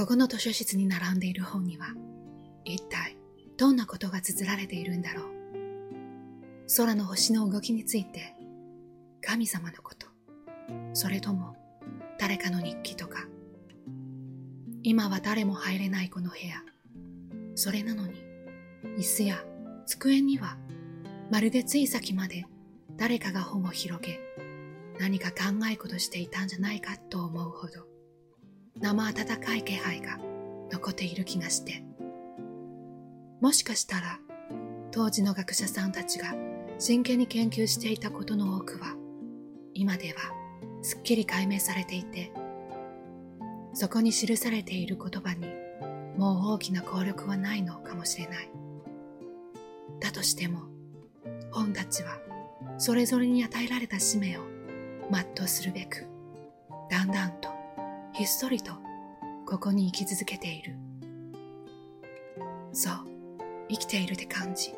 ここの図書室に並んでいる本には、一体どんなことが綴られているんだろう。空の星の動きについて、神様のこと、それとも誰かの日記とか、今は誰も入れないこの部屋。それなのに、椅子や机には、まるでつい先まで誰かが本を広げ、何か考え事していたんじゃないかと思うほど、生温かい気配が残っている気がして、もしかしたら、当時の学者さんたちが真剣に研究していたことの多くは、今ではすっきり解明されていて、そこに記されている言葉にもう大きな効力はないのかもしれない。だとしても、本たちはそれぞれに与えられた使命を全うするべく、だんだんとひっそりとここに生き続けている。そう、生きているって感じ。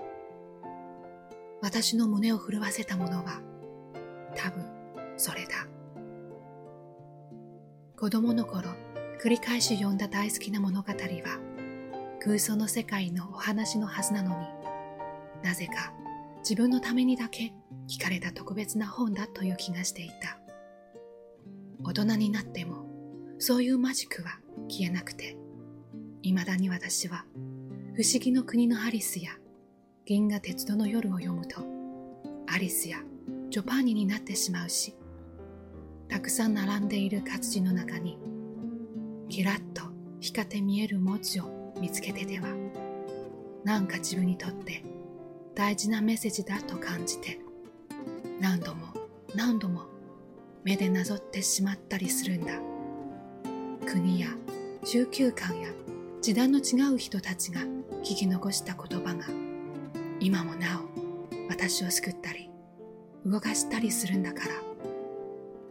私の胸を震わせたものは多分それだ。子供の頃、繰り返し読んだ大好きな物語は、空想の世界のお話のはずなのに、なぜか自分のためにだけ聞かれた特別な本だという気がしていた。大人になっても、そういうマジックは消えなくて、未だに私は、不思議の国のアリスや、銀河鉄道の夜を読むと、アリスやジョパーニになってしまうし、たくさん並んでいる活字の中に、キラッと光って見える文字を見つけてでは、なんか自分にとって大事なメッセージだと感じて、何度も何度も目でなぞってしまったりするんだ。国や宗教観や時代の違う人たちが聞き残した言葉が、今もなお私を救ったり、動かしたりするんだから、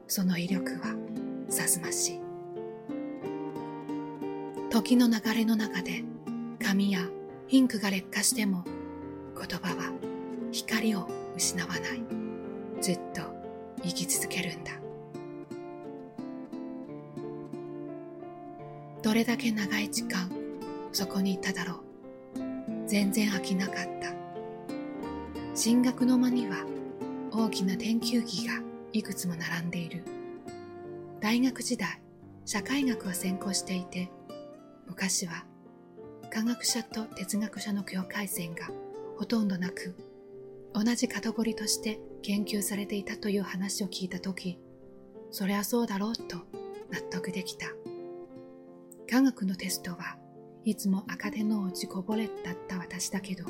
その威力はさすましい。時の流れの中で紙やインクが劣化しても言葉は光を失わない。ずっと生き続けるんだ。どれだけ長い時間そこにいただろう。全然飽きなかった。進学の間には大きな天球儀がいくつも並んでいる。大学時代、社会学を専攻していて、昔は科学者と哲学者の境界線がほとんどなく、同じカテゴリとして研究されていたという話を聞いたとき、そりゃそうだろうと納得できた。科学のテストはいつも赤点の落ちこぼれだった私だけど、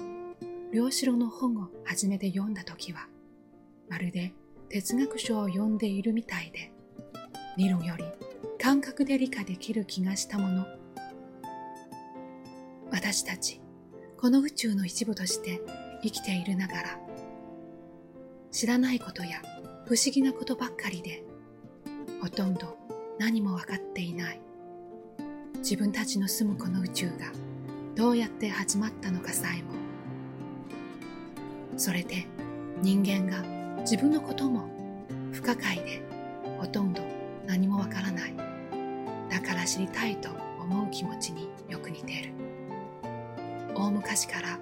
両城の本を初めて読んだときは、まるで哲学書を読んでいるみたいで、理論より感覚で理解できる気がしたもの。私たち、この宇宙の一部として生きているながら、知らないことや不思議なことばっかりで、ほとんど何も分かっていない。自分たちの住むこの宇宙がどうやって始まったのかさえも。それで人間が自分のことも不可解でほとんど何もわからない。だから知りたいと思う気持ちによく似ている。大昔から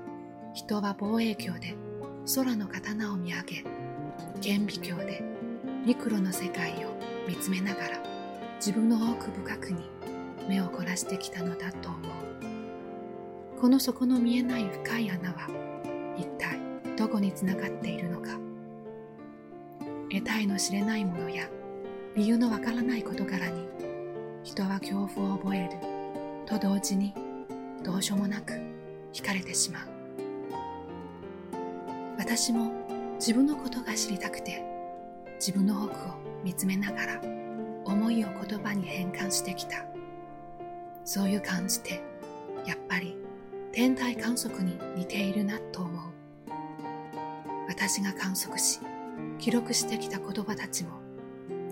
人は望遠鏡で空の刀を見上げ、顕微鏡でミクロの世界を見つめながら自分の奥深くに目を凝らしてきたのだと思う。この底の見えない深い穴は一体どこにつながっているのか。得体の知れないものや理由のわからない事柄に人は恐怖を覚えると同時にどうしようもなく惹かれてしまう。私も自分のことが知りたくて自分の奥を見つめながら思いを言葉に変換してきた。そういう感じでやっぱり天体観測に似ているなと思う。私が観測し記録してきた言葉たちも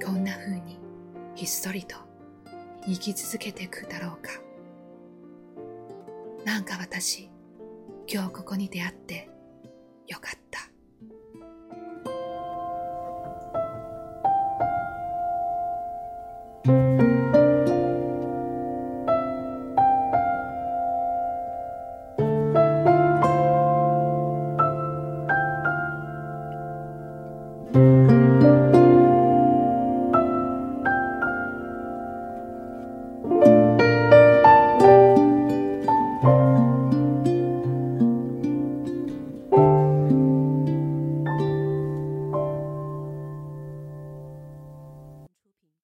こんな風にひっそりと生き続けていくだろうか。なんか私今日ここに出会ってよかった。